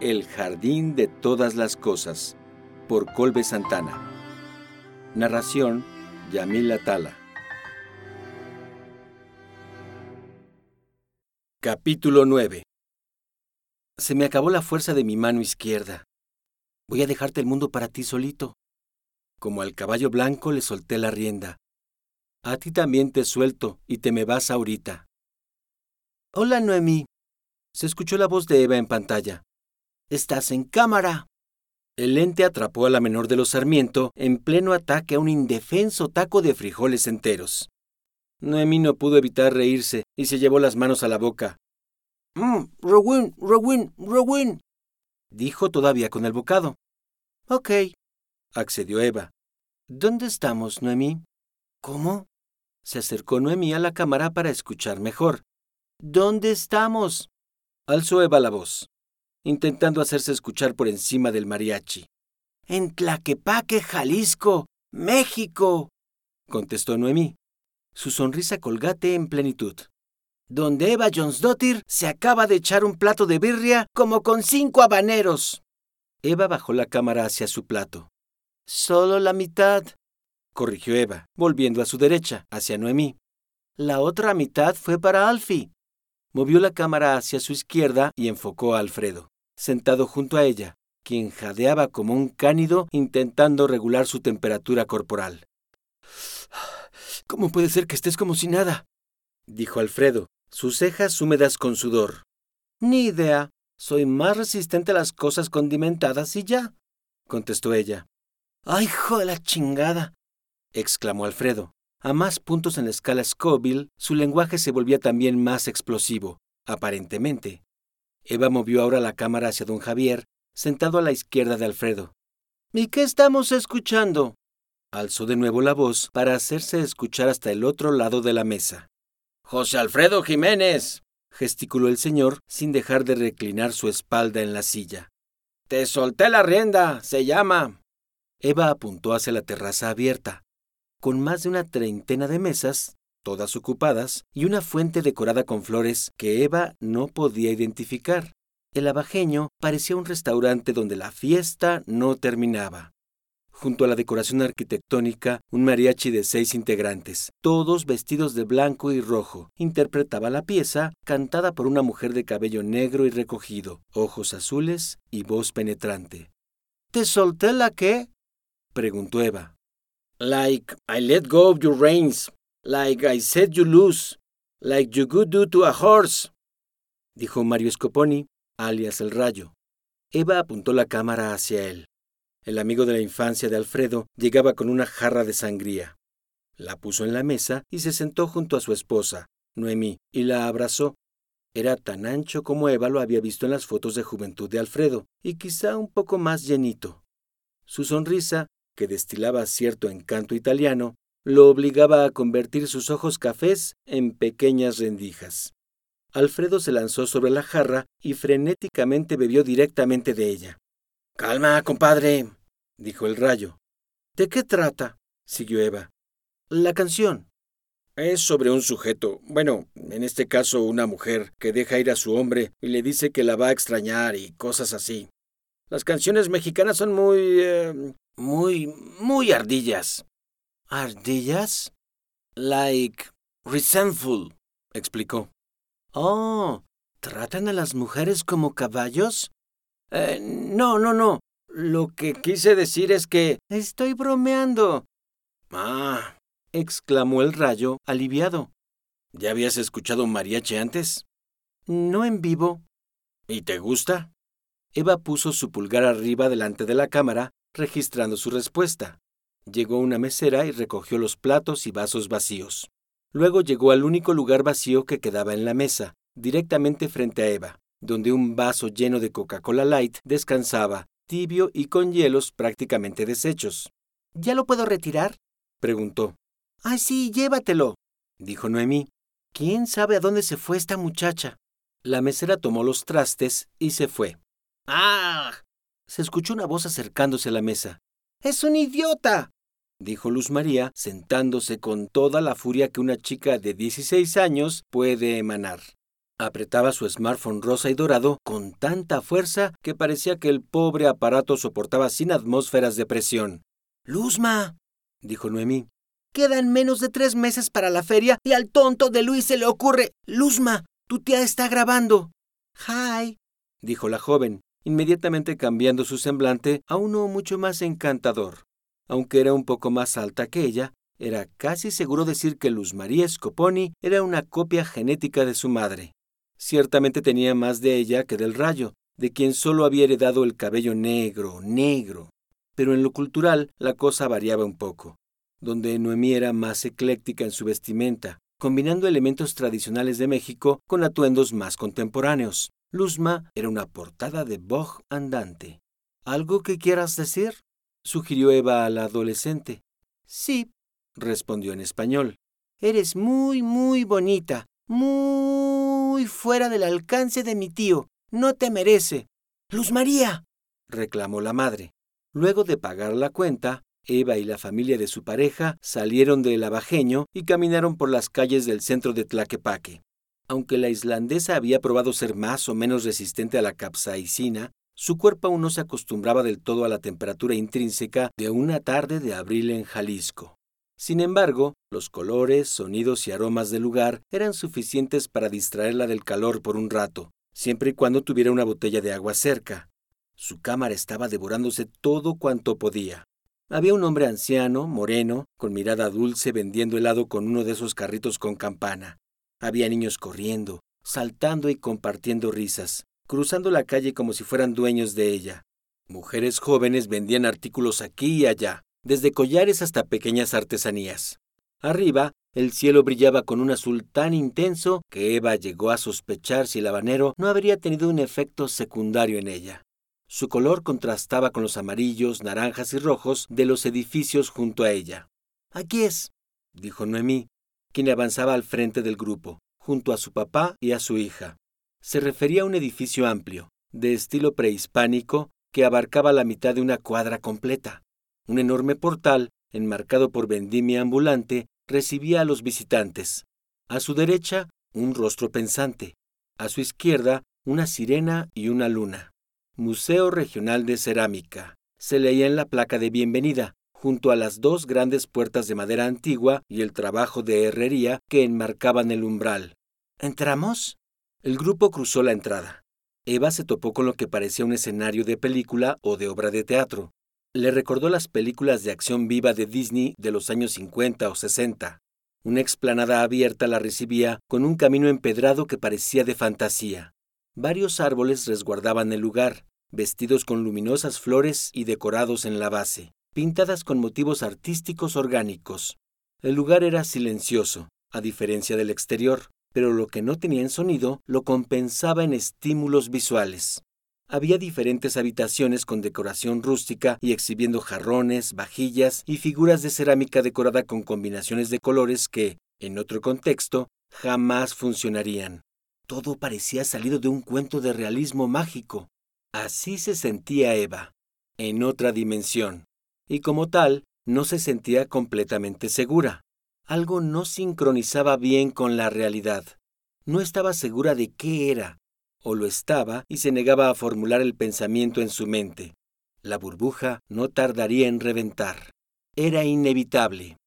El jardín de todas las cosas, por Colbe Santana. Narración, Yamil Tala. Capítulo 9 Se me acabó la fuerza de mi mano izquierda. Voy a dejarte el mundo para ti solito. Como al caballo blanco le solté la rienda. A ti también te suelto y te me vas ahorita. Hola, Noemí. Se escuchó la voz de Eva en pantalla. Estás en cámara. El lente atrapó a la menor de los Sarmiento en pleno ataque a un indefenso taco de frijoles enteros. Noemí no pudo evitar reírse y se llevó las manos a la boca. Mmm, Rowin, Rowin, Rowin, dijo todavía con el bocado. Ok, accedió Eva. ¿Dónde estamos, Noemí? ¿Cómo? Se acercó Noemí a la cámara para escuchar mejor. ¿Dónde estamos? Alzó Eva la voz, intentando hacerse escuchar por encima del mariachi. En Tlaquepaque, Jalisco, México, contestó Noemí, su sonrisa colgate en plenitud. Donde Eva Dottir se acaba de echar un plato de birria como con cinco habaneros. Eva bajó la cámara hacia su plato. Solo la mitad, corrigió Eva, volviendo a su derecha, hacia Noemí. La otra mitad fue para Alfie. Movió la cámara hacia su izquierda y enfocó a Alfredo, sentado junto a ella, quien jadeaba como un cánido intentando regular su temperatura corporal. ¿Cómo puede ser que estés como si nada? dijo Alfredo, sus cejas húmedas con sudor. Ni idea. Soy más resistente a las cosas condimentadas y ya, contestó ella. ¡Ay, hijo de la chingada! exclamó Alfredo. A más puntos en la escala Scoville, su lenguaje se volvía también más explosivo, aparentemente. Eva movió ahora la cámara hacia don Javier, sentado a la izquierda de Alfredo. ¿Y qué estamos escuchando? Alzó de nuevo la voz para hacerse escuchar hasta el otro lado de la mesa. José Alfredo Jiménez, gesticuló el señor sin dejar de reclinar su espalda en la silla. Te solté la rienda, se llama. Eva apuntó hacia la terraza abierta con más de una treintena de mesas, todas ocupadas, y una fuente decorada con flores que Eva no podía identificar. El abajeño parecía un restaurante donde la fiesta no terminaba. Junto a la decoración arquitectónica, un mariachi de seis integrantes, todos vestidos de blanco y rojo, interpretaba la pieza, cantada por una mujer de cabello negro y recogido, ojos azules y voz penetrante. ¿Te solté la qué? preguntó Eva. Like I let go of your reins, like I set you loose, like you could do to a horse, dijo Mario Scoponi, alias el Rayo. Eva apuntó la cámara hacia él. El amigo de la infancia de Alfredo llegaba con una jarra de sangría. La puso en la mesa y se sentó junto a su esposa, Noemí, y la abrazó. Era tan ancho como Eva lo había visto en las fotos de juventud de Alfredo, y quizá un poco más llenito. Su sonrisa que destilaba cierto encanto italiano, lo obligaba a convertir sus ojos cafés en pequeñas rendijas. Alfredo se lanzó sobre la jarra y frenéticamente bebió directamente de ella. Calma, compadre, dijo el rayo. ¿De qué trata? siguió Eva. La canción. Es sobre un sujeto, bueno, en este caso una mujer, que deja ir a su hombre y le dice que la va a extrañar y cosas así. Las canciones mexicanas son muy... Eh, muy, muy ardillas. ¿Ardillas? Like resentful, explicó. Oh, ¿tratan a las mujeres como caballos? Eh, no, no, no. Lo que quise decir es que... Estoy bromeando. Ah, exclamó el rayo, aliviado. ¿Ya habías escuchado mariachi antes? No en vivo. ¿Y te gusta? Eva puso su pulgar arriba delante de la cámara registrando su respuesta. Llegó una mesera y recogió los platos y vasos vacíos. Luego llegó al único lugar vacío que quedaba en la mesa, directamente frente a Eva, donde un vaso lleno de Coca-Cola Light descansaba, tibio y con hielos prácticamente deshechos. ¿Ya lo puedo retirar? preguntó. ¡Ay, sí, llévatelo! dijo Noemí. ¿Quién sabe a dónde se fue esta muchacha? La mesera tomó los trastes y se fue. ¡Ah! se escuchó una voz acercándose a la mesa. ¡Es un idiota! Dijo Luz María, sentándose con toda la furia que una chica de 16 años puede emanar. Apretaba su smartphone rosa y dorado con tanta fuerza que parecía que el pobre aparato soportaba sin atmósferas de presión. Luzma, dijo Noemí. Quedan menos de tres meses para la feria y al tonto de Luis se le ocurre. Luzma, tu tía está grabando. Hi, dijo la joven, inmediatamente cambiando su semblante a uno mucho más encantador. Aunque era un poco más alta que ella, era casi seguro decir que Luz María Scoponi era una copia genética de su madre. Ciertamente tenía más de ella que del rayo, de quien solo había heredado el cabello negro, negro. Pero en lo cultural la cosa variaba un poco, donde Noemí era más ecléctica en su vestimenta, combinando elementos tradicionales de México con atuendos más contemporáneos. Luzma era una portada de Vogue andante. ¿Algo que quieras decir? Sugirió Eva a la adolescente. Sí, respondió en español. Eres muy, muy bonita, muy fuera del alcance de mi tío. No te merece. Luz María, reclamó la madre. Luego de pagar la cuenta, Eva y la familia de su pareja salieron del abajeño y caminaron por las calles del centro de Tlaquepaque. Aunque la islandesa había probado ser más o menos resistente a la capsaicina, su cuerpo aún no se acostumbraba del todo a la temperatura intrínseca de una tarde de abril en Jalisco. Sin embargo, los colores, sonidos y aromas del lugar eran suficientes para distraerla del calor por un rato, siempre y cuando tuviera una botella de agua cerca. Su cámara estaba devorándose todo cuanto podía. Había un hombre anciano, moreno, con mirada dulce, vendiendo helado con uno de esos carritos con campana. Había niños corriendo, saltando y compartiendo risas, cruzando la calle como si fueran dueños de ella. Mujeres jóvenes vendían artículos aquí y allá, desde collares hasta pequeñas artesanías. Arriba, el cielo brillaba con un azul tan intenso que Eva llegó a sospechar si el habanero no habría tenido un efecto secundario en ella. Su color contrastaba con los amarillos, naranjas y rojos de los edificios junto a ella. Aquí es, dijo Noemí, quien avanzaba al frente del grupo, junto a su papá y a su hija. Se refería a un edificio amplio, de estilo prehispánico, que abarcaba la mitad de una cuadra completa. Un enorme portal, enmarcado por vendimia ambulante, recibía a los visitantes. A su derecha, un rostro pensante. A su izquierda, una sirena y una luna. Museo Regional de Cerámica. Se leía en la placa de bienvenida, junto a las dos grandes puertas de madera antigua y el trabajo de herrería que enmarcaban el umbral. ¿Entramos? El grupo cruzó la entrada. Eva se topó con lo que parecía un escenario de película o de obra de teatro. Le recordó las películas de acción viva de Disney de los años 50 o 60. Una explanada abierta la recibía con un camino empedrado que parecía de fantasía. Varios árboles resguardaban el lugar, vestidos con luminosas flores y decorados en la base, pintadas con motivos artísticos orgánicos. El lugar era silencioso, a diferencia del exterior, pero lo que no tenía en sonido lo compensaba en estímulos visuales. Había diferentes habitaciones con decoración rústica y exhibiendo jarrones, vajillas y figuras de cerámica decorada con combinaciones de colores que, en otro contexto, jamás funcionarían. Todo parecía salido de un cuento de realismo mágico. Así se sentía Eva, en otra dimensión, y como tal, no se sentía completamente segura. Algo no sincronizaba bien con la realidad. No estaba segura de qué era, o lo estaba y se negaba a formular el pensamiento en su mente. La burbuja no tardaría en reventar. Era inevitable.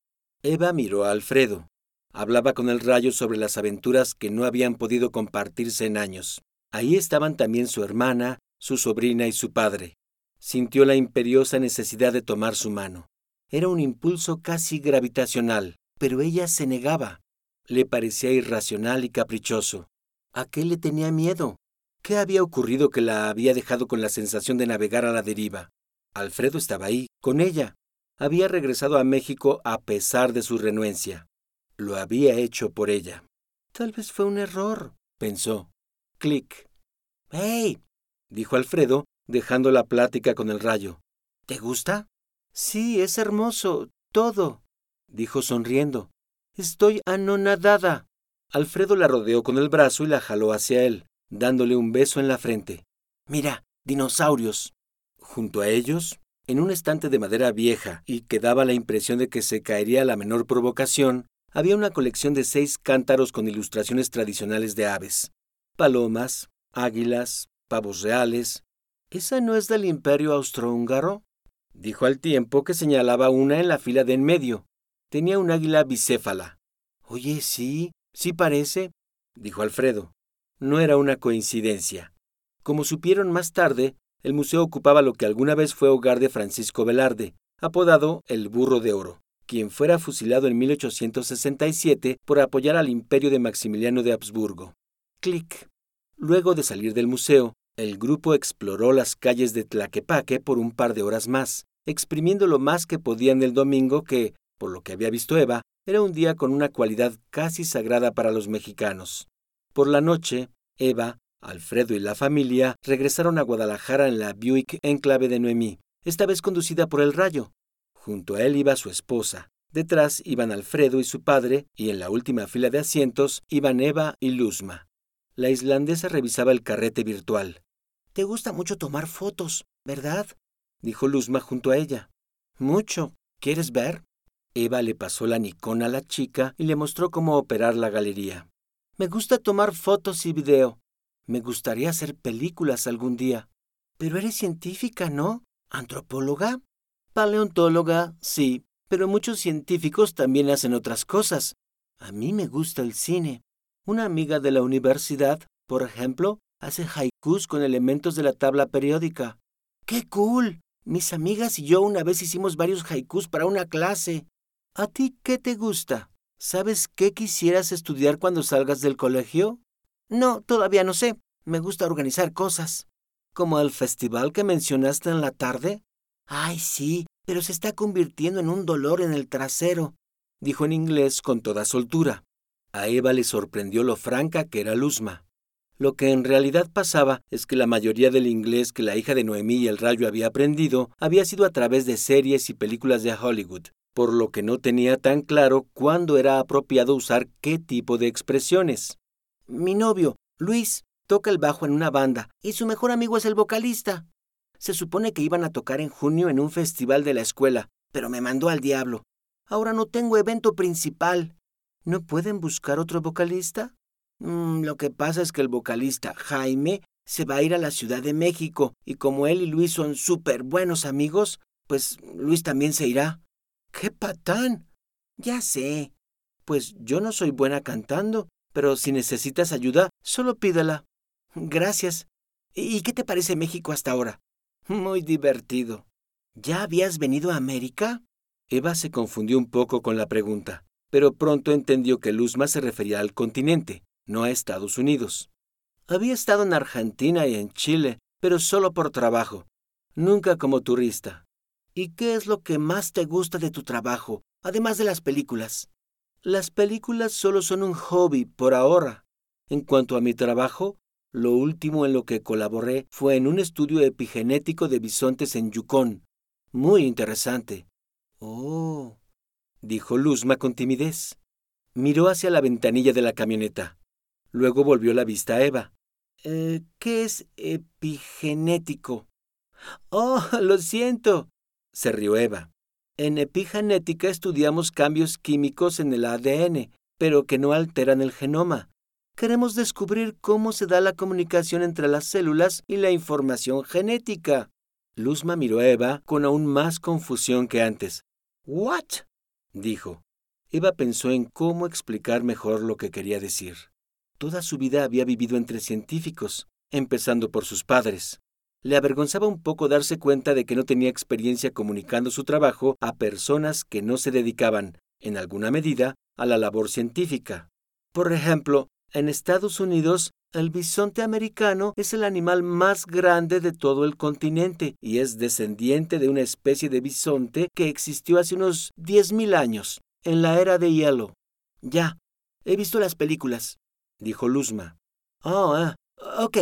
Eva miró a Alfredo. Hablaba con el rayo sobre las aventuras que no habían podido compartirse en años. Ahí estaban también su hermana, su sobrina y su padre. Sintió la imperiosa necesidad de tomar su mano. Era un impulso casi gravitacional, pero ella se negaba. Le parecía irracional y caprichoso. ¿A qué le tenía miedo? ¿Qué había ocurrido que la había dejado con la sensación de navegar a la deriva? Alfredo estaba ahí, con ella. Había regresado a México a pesar de su renuencia. Lo había hecho por ella. Tal vez fue un error, pensó. Clic. ¡Hey! dijo Alfredo, dejando la plática con el rayo. ¿Te gusta? Sí, es hermoso, todo, dijo sonriendo. Estoy anonadada. Alfredo la rodeó con el brazo y la jaló hacia él, dándole un beso en la frente. Mira, dinosaurios. Junto a ellos, en un estante de madera vieja y que daba la impresión de que se caería a la menor provocación, había una colección de seis cántaros con ilustraciones tradicionales de aves. Palomas, águilas, pavos reales. ¿Esa no es del imperio austrohúngaro? Dijo al tiempo que señalaba una en la fila de en medio. Tenía un águila bicéfala. Oye, sí, sí parece, dijo Alfredo. No era una coincidencia. Como supieron más tarde, el museo ocupaba lo que alguna vez fue hogar de Francisco Velarde, apodado el Burro de Oro, quien fuera fusilado en 1867 por apoyar al imperio de Maximiliano de Habsburgo. Clic. Luego de salir del museo, el grupo exploró las calles de Tlaquepaque por un par de horas más, exprimiendo lo más que podían del domingo que, por lo que había visto Eva, era un día con una cualidad casi sagrada para los mexicanos. Por la noche, Eva, Alfredo y la familia regresaron a Guadalajara en la Buick Enclave de Noemí, esta vez conducida por el Rayo. Junto a él iba su esposa. Detrás iban Alfredo y su padre, y en la última fila de asientos iban Eva y Luzma. La islandesa revisaba el carrete virtual. Te gusta mucho tomar fotos, ¿verdad? dijo Luzma junto a ella. Mucho. ¿Quieres ver? Eva le pasó la Nikon a la chica y le mostró cómo operar la galería. Me gusta tomar fotos y video. Me gustaría hacer películas algún día. Pero eres científica, ¿no? ¿Antropóloga? Paleontóloga, sí, pero muchos científicos también hacen otras cosas. A mí me gusta el cine. Una amiga de la universidad, por ejemplo, hace haikus con elementos de la tabla periódica. ¡Qué cool! Mis amigas y yo una vez hicimos varios haikus para una clase. ¿A ti qué te gusta? ¿Sabes qué quisieras estudiar cuando salgas del colegio? No, todavía no sé. Me gusta organizar cosas. ¿Como el festival que mencionaste en la tarde? Ay, sí, pero se está convirtiendo en un dolor en el trasero, dijo en inglés con toda soltura. A Eva le sorprendió lo franca que era Luzma. Lo que en realidad pasaba es que la mayoría del inglés que la hija de Noemí y el Rayo había aprendido había sido a través de series y películas de Hollywood por lo que no tenía tan claro cuándo era apropiado usar qué tipo de expresiones. Mi novio, Luis, toca el bajo en una banda y su mejor amigo es el vocalista. Se supone que iban a tocar en junio en un festival de la escuela, pero me mandó al diablo. Ahora no tengo evento principal. ¿No pueden buscar otro vocalista? Mm, lo que pasa es que el vocalista, Jaime, se va a ir a la Ciudad de México, y como él y Luis son súper buenos amigos, pues Luis también se irá. ¡Qué patán! Ya sé. Pues yo no soy buena cantando, pero si necesitas ayuda, solo pídela. Gracias. ¿Y qué te parece México hasta ahora? Muy divertido. ¿Ya habías venido a América? Eva se confundió un poco con la pregunta, pero pronto entendió que Luzma se refería al continente, no a Estados Unidos. Había estado en Argentina y en Chile, pero solo por trabajo, nunca como turista. ¿Y qué es lo que más te gusta de tu trabajo, además de las películas? Las películas solo son un hobby por ahora. En cuanto a mi trabajo, lo último en lo que colaboré fue en un estudio epigenético de bisontes en Yukon. Muy interesante. Oh, dijo Luzma con timidez. Miró hacia la ventanilla de la camioneta. Luego volvió la vista a Eva. Eh, ¿Qué es epigenético? Oh, lo siento se rió Eva. En epigenética estudiamos cambios químicos en el ADN, pero que no alteran el genoma. Queremos descubrir cómo se da la comunicación entre las células y la información genética. Luzma miró a Eva con aún más confusión que antes. ¿What? dijo. Eva pensó en cómo explicar mejor lo que quería decir. Toda su vida había vivido entre científicos, empezando por sus padres. Le avergonzaba un poco darse cuenta de que no tenía experiencia comunicando su trabajo a personas que no se dedicaban, en alguna medida, a la labor científica. Por ejemplo, en Estados Unidos, el bisonte americano es el animal más grande de todo el continente y es descendiente de una especie de bisonte que existió hace unos 10.000 años, en la era de hielo. Ya, he visto las películas, dijo Luzma. Oh, ah, ok,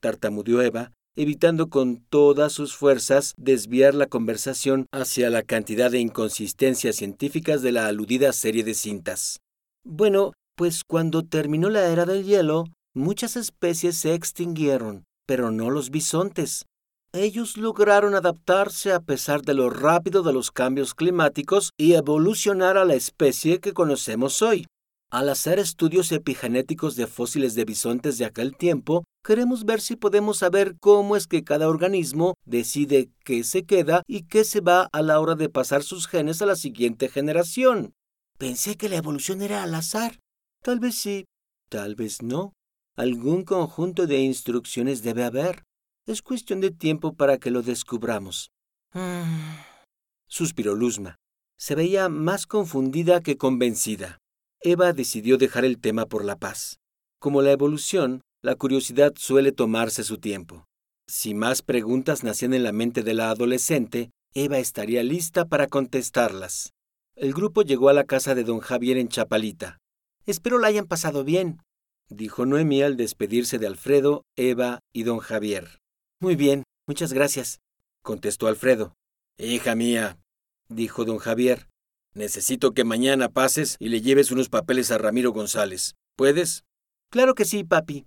tartamudeó Eva, evitando con todas sus fuerzas desviar la conversación hacia la cantidad de inconsistencias científicas de la aludida serie de cintas. Bueno, pues cuando terminó la era del hielo, muchas especies se extinguieron, pero no los bisontes. Ellos lograron adaptarse a pesar de lo rápido de los cambios climáticos y evolucionar a la especie que conocemos hoy. Al hacer estudios epigenéticos de fósiles de bisontes de aquel tiempo, queremos ver si podemos saber cómo es que cada organismo decide qué se queda y qué se va a la hora de pasar sus genes a la siguiente generación. Pensé que la evolución era al azar. Tal vez sí, tal vez no. Algún conjunto de instrucciones debe haber. Es cuestión de tiempo para que lo descubramos. Suspiró Luzma. Se veía más confundida que convencida. Eva decidió dejar el tema por la paz. Como la evolución, la curiosidad suele tomarse su tiempo. Si más preguntas nacían en la mente de la adolescente, Eva estaría lista para contestarlas. El grupo llegó a la casa de don Javier en Chapalita. Espero la hayan pasado bien, dijo Noemí al despedirse de Alfredo, Eva y don Javier. Muy bien, muchas gracias, contestó Alfredo. Hija mía, dijo don Javier, Necesito que mañana pases y le lleves unos papeles a Ramiro González. ¿Puedes? Claro que sí, papi,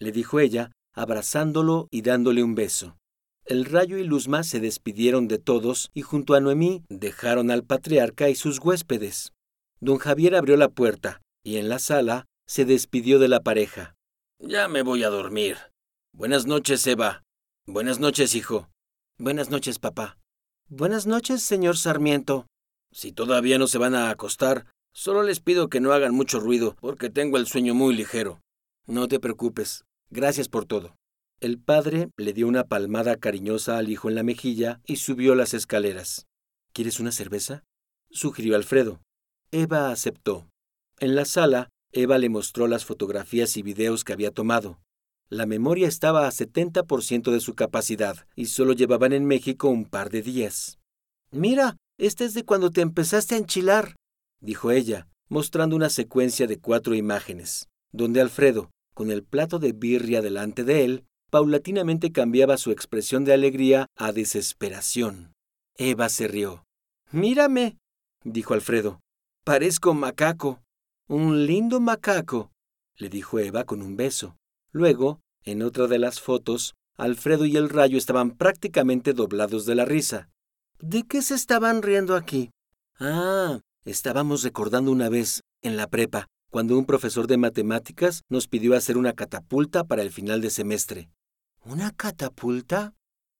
le dijo ella, abrazándolo y dándole un beso. El rayo y Luzma se despidieron de todos y junto a Noemí dejaron al patriarca y sus huéspedes. Don Javier abrió la puerta y en la sala se despidió de la pareja. Ya me voy a dormir. Buenas noches, Eva. Buenas noches, hijo. Buenas noches, papá. Buenas noches, señor Sarmiento, si todavía no se van a acostar, solo les pido que no hagan mucho ruido, porque tengo el sueño muy ligero. No te preocupes. Gracias por todo. El padre le dio una palmada cariñosa al hijo en la mejilla y subió las escaleras. ¿Quieres una cerveza? sugirió Alfredo. Eva aceptó. En la sala, Eva le mostró las fotografías y videos que había tomado. La memoria estaba a 70% de su capacidad y solo llevaban en México un par de días. Mira, este es de cuando te empezaste a enchilar, dijo ella, mostrando una secuencia de cuatro imágenes, donde Alfredo, con el plato de birria delante de él, paulatinamente cambiaba su expresión de alegría a desesperación. Eva se rió. Mírame, dijo Alfredo. Parezco macaco. Un lindo macaco, le dijo Eva con un beso. Luego, en otra de las fotos, Alfredo y el rayo estaban prácticamente doblados de la risa. ¿De qué se estaban riendo aquí? Ah, estábamos recordando una vez, en la prepa, cuando un profesor de matemáticas nos pidió hacer una catapulta para el final de semestre. ¿Una catapulta?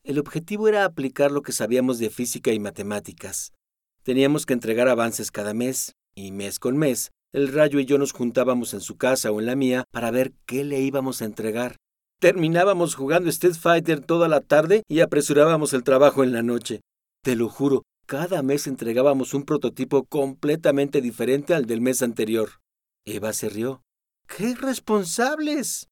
El objetivo era aplicar lo que sabíamos de física y matemáticas. Teníamos que entregar avances cada mes, y mes con mes, el rayo y yo nos juntábamos en su casa o en la mía para ver qué le íbamos a entregar. Terminábamos jugando Street Fighter toda la tarde y apresurábamos el trabajo en la noche. Te lo juro, cada mes entregábamos un prototipo completamente diferente al del mes anterior. Eva se rió. ¡Qué responsables!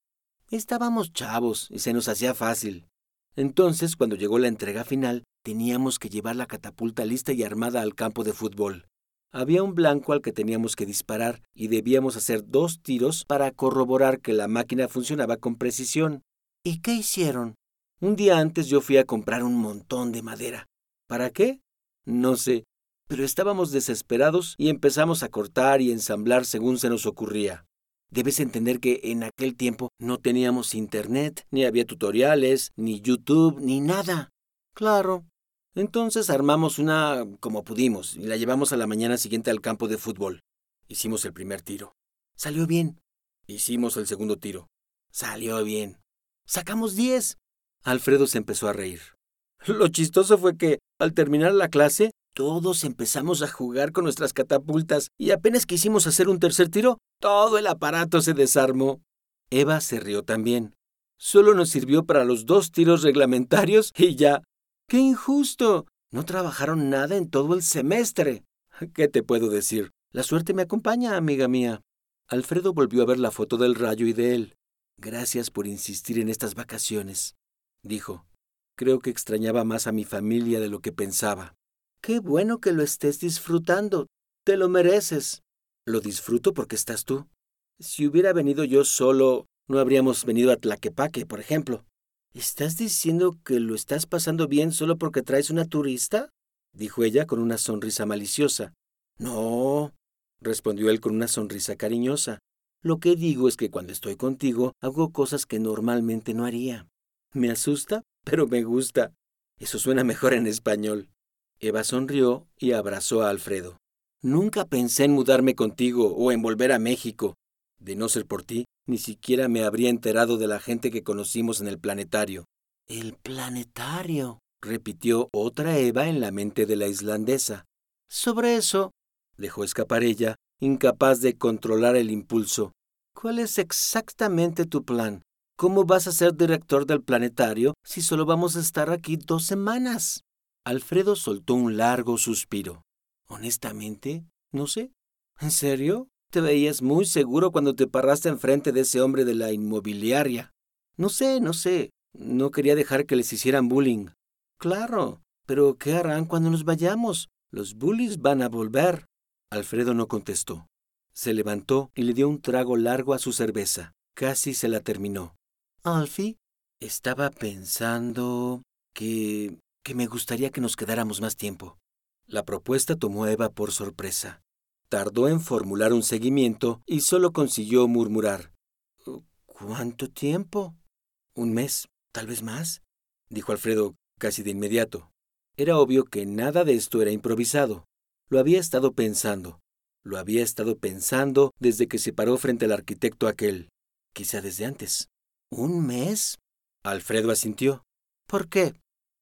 Estábamos chavos y se nos hacía fácil. Entonces, cuando llegó la entrega final, teníamos que llevar la catapulta lista y armada al campo de fútbol. Había un blanco al que teníamos que disparar y debíamos hacer dos tiros para corroborar que la máquina funcionaba con precisión. ¿Y qué hicieron? Un día antes yo fui a comprar un montón de madera. ¿Para qué? No sé, pero estábamos desesperados y empezamos a cortar y ensamblar según se nos ocurría. Debes entender que en aquel tiempo no teníamos internet, ni había tutoriales, ni YouTube, ni nada. Claro. Entonces armamos una como pudimos y la llevamos a la mañana siguiente al campo de fútbol. Hicimos el primer tiro. Salió bien. Hicimos el segundo tiro. Salió bien. Sacamos diez. Alfredo se empezó a reír. Lo chistoso fue que, al terminar la clase, todos empezamos a jugar con nuestras catapultas y apenas quisimos hacer un tercer tiro, todo el aparato se desarmó. Eva se rió también. Solo nos sirvió para los dos tiros reglamentarios y ya. ¡Qué injusto! No trabajaron nada en todo el semestre. ¿Qué te puedo decir? La suerte me acompaña, amiga mía. Alfredo volvió a ver la foto del rayo y de él. Gracias por insistir en estas vacaciones, dijo. Creo que extrañaba más a mi familia de lo que pensaba. Qué bueno que lo estés disfrutando. Te lo mereces. Lo disfruto porque estás tú. Si hubiera venido yo solo, no habríamos venido a Tlaquepaque, por ejemplo. ¿Estás diciendo que lo estás pasando bien solo porque traes una turista? dijo ella con una sonrisa maliciosa. No, respondió él con una sonrisa cariñosa. Lo que digo es que cuando estoy contigo hago cosas que normalmente no haría. Me asusta, pero me gusta. Eso suena mejor en español. Eva sonrió y abrazó a Alfredo. Nunca pensé en mudarme contigo o en volver a México. De no ser por ti, ni siquiera me habría enterado de la gente que conocimos en el planetario. El planetario, repitió otra Eva en la mente de la islandesa. Sobre eso, dejó escapar ella, incapaz de controlar el impulso. ¿Cuál es exactamente tu plan? ¿Cómo vas a ser director del planetario si solo vamos a estar aquí dos semanas? Alfredo soltó un largo suspiro. Honestamente, no sé. ¿En serio? Te veías muy seguro cuando te paraste enfrente de ese hombre de la inmobiliaria. No sé, no sé. No quería dejar que les hicieran bullying. Claro, pero ¿qué harán cuando nos vayamos? Los bullies van a volver. Alfredo no contestó. Se levantó y le dio un trago largo a su cerveza. Casi se la terminó. Alfie, estaba pensando que... que me gustaría que nos quedáramos más tiempo. La propuesta tomó a Eva por sorpresa. Tardó en formular un seguimiento y solo consiguió murmurar. ¿Cuánto tiempo? Un mes, tal vez más, dijo Alfredo casi de inmediato. Era obvio que nada de esto era improvisado. Lo había estado pensando. Lo había estado pensando desde que se paró frente al arquitecto aquel. Quizá desde antes. ¿Un mes? Alfredo asintió. ¿Por qué?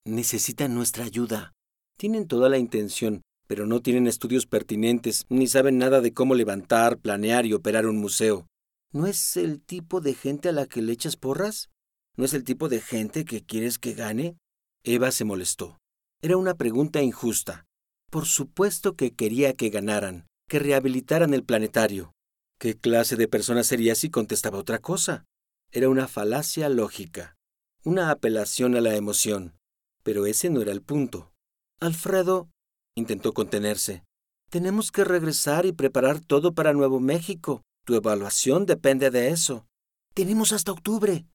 Necesitan nuestra ayuda. Tienen toda la intención, pero no tienen estudios pertinentes, ni saben nada de cómo levantar, planear y operar un museo. ¿No es el tipo de gente a la que le echas porras? ¿No es el tipo de gente que quieres que gane? Eva se molestó. Era una pregunta injusta. Por supuesto que quería que ganaran, que rehabilitaran el planetario. ¿Qué clase de persona sería si contestaba otra cosa? Era una falacia lógica, una apelación a la emoción. Pero ese no era el punto. Alfredo intentó contenerse. Tenemos que regresar y preparar todo para Nuevo México. Tu evaluación depende de eso. Tenemos hasta octubre.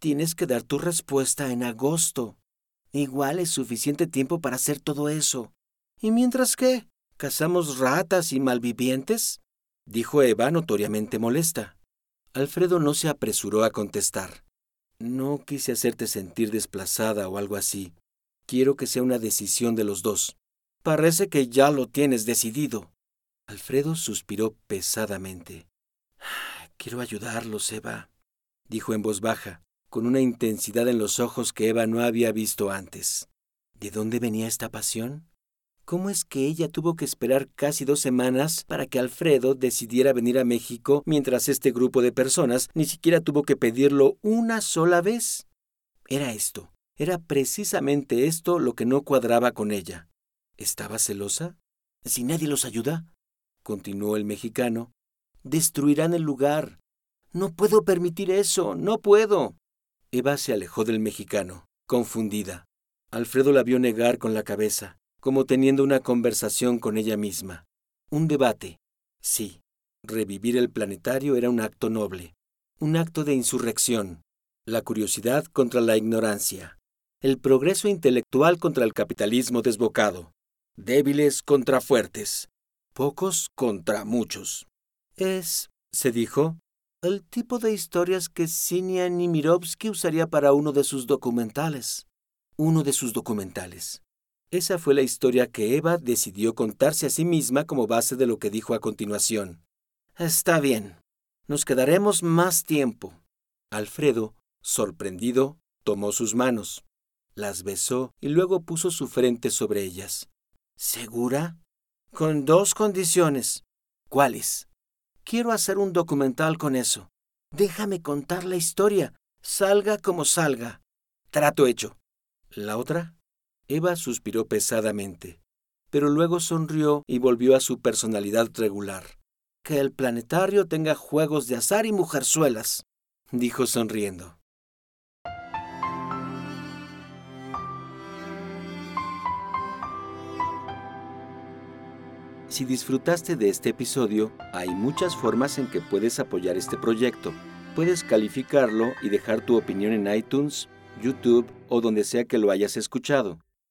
Tienes que dar tu respuesta en agosto. Igual es suficiente tiempo para hacer todo eso. ¿Y mientras qué? ¿Cazamos ratas y malvivientes? dijo Eva notoriamente molesta. Alfredo no se apresuró a contestar. No quise hacerte sentir desplazada o algo así. Quiero que sea una decisión de los dos. Parece que ya lo tienes decidido. Alfredo suspiró pesadamente. Quiero ayudarlos, Eva, dijo en voz baja, con una intensidad en los ojos que Eva no había visto antes. ¿De dónde venía esta pasión? ¿Cómo es que ella tuvo que esperar casi dos semanas para que Alfredo decidiera venir a México mientras este grupo de personas ni siquiera tuvo que pedirlo una sola vez? Era esto, era precisamente esto lo que no cuadraba con ella. ¿Estaba celosa? Si nadie los ayuda, continuó el mexicano, destruirán el lugar. No puedo permitir eso, no puedo. Eva se alejó del mexicano, confundida. Alfredo la vio negar con la cabeza como teniendo una conversación con ella misma. Un debate. Sí, revivir el planetario era un acto noble, un acto de insurrección, la curiosidad contra la ignorancia, el progreso intelectual contra el capitalismo desbocado, débiles contra fuertes, pocos contra muchos. Es, se dijo, el tipo de historias que Sinia Nimirovsky usaría para uno de sus documentales. Uno de sus documentales. Esa fue la historia que Eva decidió contarse a sí misma como base de lo que dijo a continuación. Está bien. Nos quedaremos más tiempo. Alfredo, sorprendido, tomó sus manos, las besó y luego puso su frente sobre ellas. ¿Segura? Con dos condiciones. ¿Cuáles? Quiero hacer un documental con eso. Déjame contar la historia, salga como salga. Trato hecho. ¿La otra? Eva suspiró pesadamente, pero luego sonrió y volvió a su personalidad regular. Que el planetario tenga juegos de azar y mujerzuelas, dijo sonriendo. Si disfrutaste de este episodio, hay muchas formas en que puedes apoyar este proyecto. Puedes calificarlo y dejar tu opinión en iTunes, YouTube o donde sea que lo hayas escuchado.